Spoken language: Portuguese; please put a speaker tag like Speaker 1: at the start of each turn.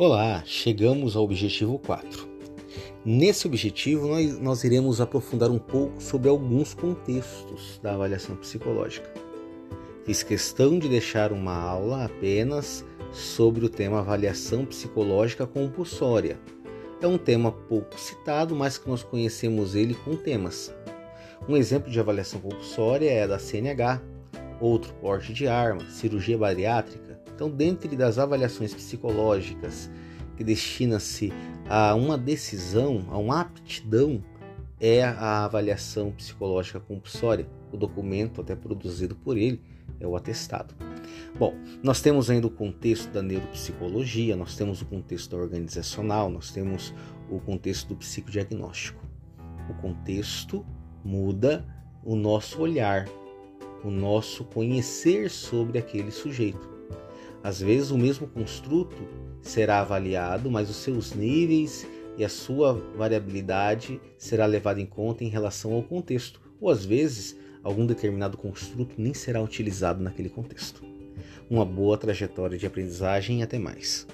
Speaker 1: Olá, chegamos ao objetivo 4. Nesse objetivo, nós, nós iremos aprofundar um pouco sobre alguns contextos da avaliação psicológica. Fiz questão de deixar uma aula apenas sobre o tema avaliação psicológica compulsória. É um tema pouco citado, mas que nós conhecemos ele com temas. Um exemplo de avaliação compulsória é a da CNH, outro porte de arma, cirurgia bariátrica. Então, dentre das avaliações psicológicas que destina-se a uma decisão, a uma aptidão, é a avaliação psicológica compulsória. O documento, até produzido por ele, é o atestado. Bom, nós temos ainda o contexto da neuropsicologia, nós temos o contexto organizacional, nós temos o contexto do psicodiagnóstico. O contexto muda o nosso olhar, o nosso conhecer sobre aquele sujeito. Às vezes, o mesmo construto será avaliado, mas os seus níveis e a sua variabilidade será levada em conta em relação ao contexto, ou às vezes, algum determinado construto nem será utilizado naquele contexto. Uma boa trajetória de aprendizagem e até mais.